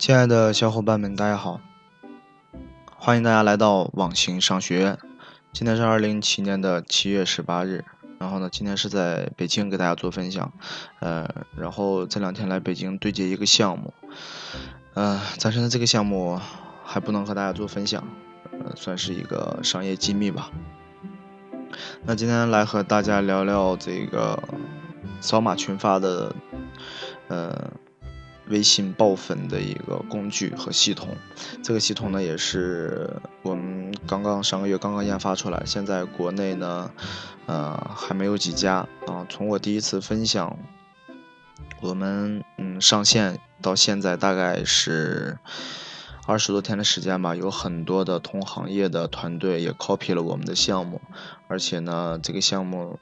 亲爱的小伙伴们，大家好！欢迎大家来到网行商学院。今天是二零一七年的七月十八日，然后呢，今天是在北京给大家做分享。呃，然后这两天来北京对接一个项目，呃，暂时呢这个项目还不能和大家做分享，呃，算是一个商业机密吧。那今天来和大家聊聊这个扫码群发的，呃。微信爆粉的一个工具和系统，这个系统呢也是我们刚刚上个月刚刚研发出来，现在国内呢，呃还没有几家啊。从我第一次分享，我们嗯上线到现在大概是二十多天的时间吧，有很多的同行业的团队也 copy 了我们的项目，而且呢这个项目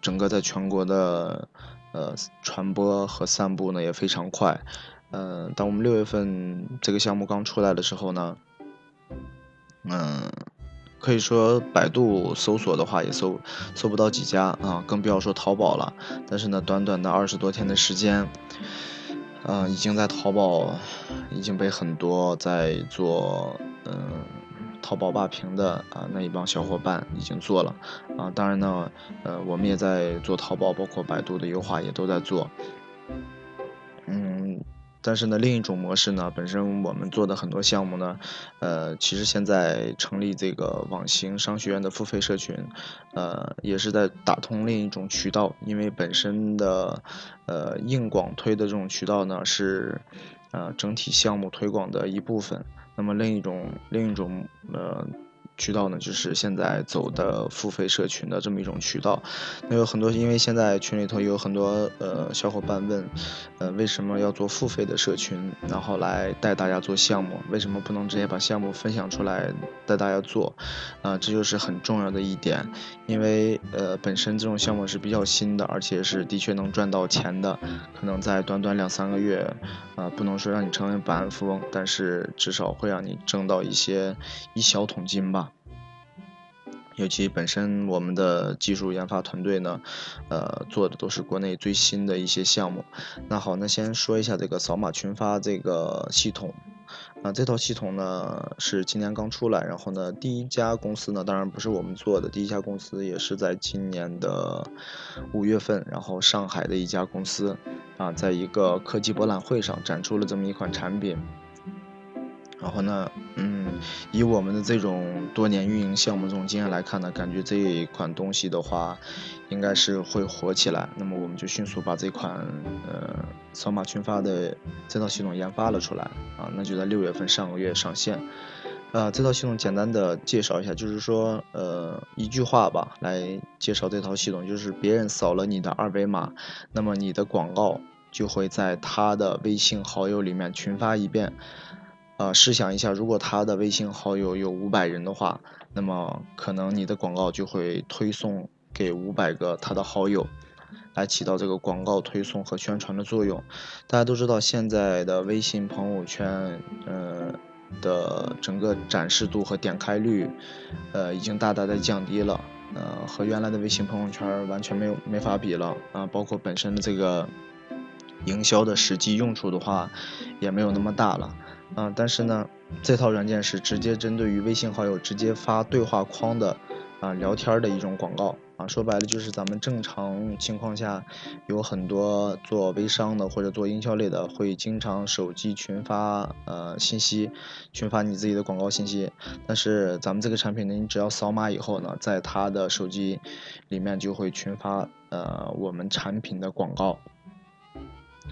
整个在全国的呃传播和散布呢也非常快。嗯，当我们六月份这个项目刚出来的时候呢，嗯，可以说百度搜索的话也搜搜不到几家啊，更不要说淘宝了。但是呢，短短的二十多天的时间，嗯，已经在淘宝已经被很多在做嗯淘宝霸屏的啊那一帮小伙伴已经做了啊。当然呢，呃，我们也在做淘宝，包括百度的优化也都在做。但是呢，另一种模式呢，本身我们做的很多项目呢，呃，其实现在成立这个网行商学院的付费社群，呃，也是在打通另一种渠道，因为本身的呃硬广推的这种渠道呢是，呃整体项目推广的一部分，那么另一种另一种呃。渠道呢，就是现在走的付费社群的这么一种渠道。那有很多，因为现在群里头有很多呃小伙伴问，呃为什么要做付费的社群，然后来带大家做项目？为什么不能直接把项目分享出来带大家做？啊，这就是很重要的一点。因为呃本身这种项目是比较新的，而且是的确能赚到钱的。可能在短短两三个月，啊不能说让你成为百万富翁，但是至少会让你挣到一些一小桶金吧。尤其本身我们的技术研发团队呢，呃，做的都是国内最新的一些项目。那好，那先说一下这个扫码群发这个系统。啊，这套系统呢是今年刚出来，然后呢，第一家公司呢，当然不是我们做的，第一家公司也是在今年的五月份，然后上海的一家公司啊，在一个科技博览会上展出了这么一款产品。然后呢，嗯，以我们的这种多年运营项目这种经验来看呢，感觉这一款东西的话，应该是会火起来。那么我们就迅速把这款呃扫码群发的这套系统研发了出来啊，那就在六月份上个月上线。呃，这套系统简单的介绍一下，就是说呃一句话吧，来介绍这套系统，就是别人扫了你的二维码，那么你的广告就会在他的微信好友里面群发一遍。呃，试想一下，如果他的微信好友有五百人的话，那么可能你的广告就会推送给五百个他的好友，来起到这个广告推送和宣传的作用。大家都知道，现在的微信朋友圈，呃的整个展示度和点开率，呃已经大大的降低了，呃和原来的微信朋友圈完全没有没法比了啊，包括本身的这个营销的实际用处的话，也没有那么大了。啊，但是呢，这套软件是直接针对于微信好友直接发对话框的，啊，聊天的一种广告啊，说白了就是咱们正常情况下，有很多做微商的或者做营销类的，会经常手机群发呃信息，群发你自己的广告信息，但是咱们这个产品呢，你只要扫码以后呢，在他的手机里面就会群发呃我们产品的广告。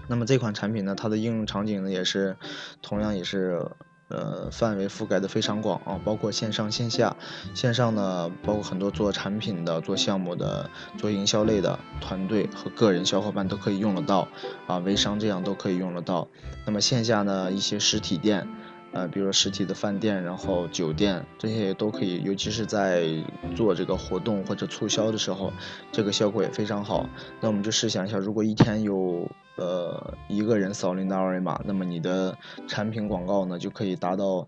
那么这款产品呢，它的应用场景呢也是，同样也是，呃，范围覆盖的非常广啊，包括线上线下。线上呢，包括很多做产品的、做项目的、做营销类的团队和个人小伙伴都可以用得到，啊，微商这样都可以用得到。那么线下呢，一些实体店。呃，比如说实体的饭店，然后酒店这些也都可以，尤其是在做这个活动或者促销的时候，这个效果也非常好。那我们就试想一下，如果一天有呃一个人扫你的二维码，那么你的产品广告呢就可以达到，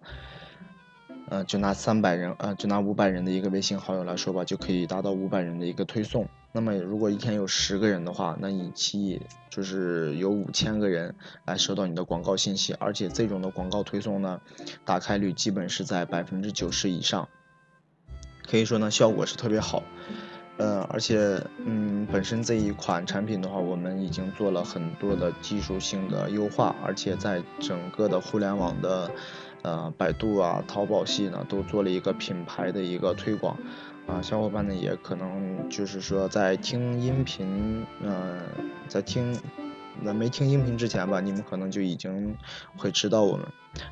呃，就拿三百人，呃，就拿五百人的一个微信好友来说吧，就可以达到五百人的一个推送。那么如果一天有十个人的话，那一期就是有五千个人来收到你的广告信息，而且这种的广告推送呢，打开率基本是在百分之九十以上，可以说呢效果是特别好。呃，而且嗯，本身这一款产品的话，我们已经做了很多的技术性的优化，而且在整个的互联网的呃百度啊、淘宝系呢，都做了一个品牌的一个推广。啊，小伙伴呢也可能就是说在听音频，嗯，在听，那没听音频之前吧，你们可能就已经会知道我们。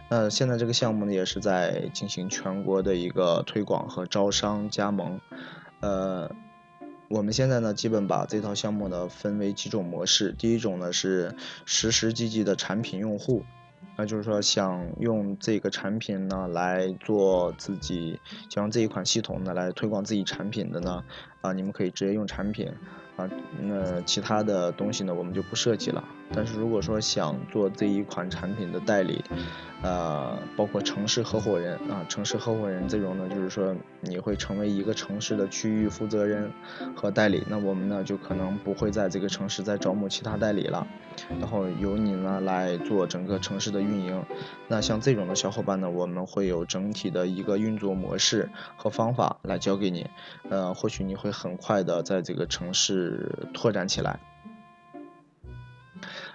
那现在这个项目呢，也是在进行全国的一个推广和招商加盟。呃，我们现在呢，基本把这套项目呢分为几种模式。第一种呢是实时积极的产品用户。那就是说，想用这个产品呢来做自己，想用这一款系统呢来推广自己产品的呢，啊，你们可以直接用产品，啊，那其他的东西呢我们就不涉及了。但是如果说想做这一款产品的代理，呃，包括城市合伙人啊，城市合伙人这种呢，就是说你会成为一个城市的区域负责人和代理，那我们呢就可能不会在这个城市再招募其他代理了，然后由你呢来做整个城市的运营。那像这种的小伙伴呢，我们会有整体的一个运作模式和方法来教给你，呃，或许你会很快的在这个城市拓展起来。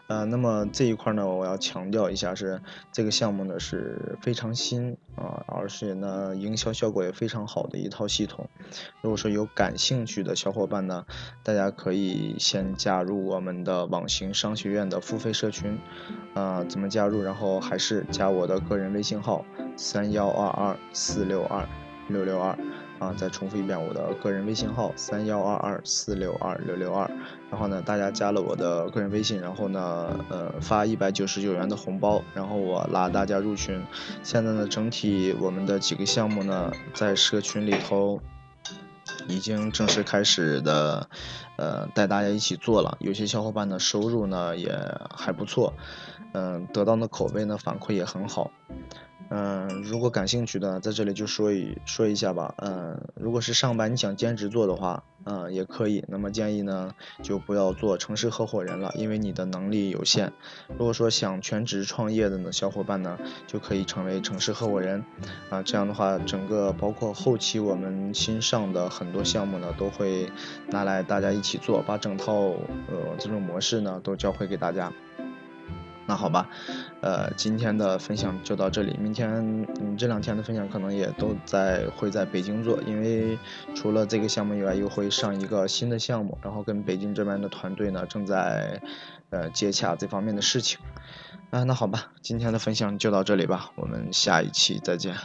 呃，那么这一块呢，我要强调一下，是这个项目呢是非常新啊，而且呢营销效果也非常好的一套系统。如果说有感兴趣的小伙伴呢，大家可以先加入我们的网行商学院的付费社群，啊，怎么加入？然后还是加我的个人微信号三幺二二四六二六六二。啊，再重复一遍我的个人微信号三幺二二四六二六六二，然后呢，大家加了我的个人微信，然后呢，呃，发一百九十九元的红包，然后我拉大家入群。现在呢，整体我们的几个项目呢，在社群里头已经正式开始的，呃，带大家一起做了。有些小伙伴的收入呢也还不错，嗯，得到的口碑呢反馈也很好。嗯，如果感兴趣的，在这里就说一说一下吧。嗯，如果是上班你想兼职做的话，嗯，也可以。那么建议呢，就不要做城市合伙人了，因为你的能力有限。如果说想全职创业的呢，小伙伴呢，就可以成为城市合伙人。啊，这样的话，整个包括后期我们新上的很多项目呢，都会拿来大家一起做，把整套呃这种模式呢，都教会给大家。那好吧，呃，今天的分享就到这里。明天，嗯，这两天的分享可能也都在会在北京做，因为除了这个项目以外，又会上一个新的项目，然后跟北京这边的团队呢正在呃接洽这方面的事情。啊，那好吧，今天的分享就到这里吧，我们下一期再见。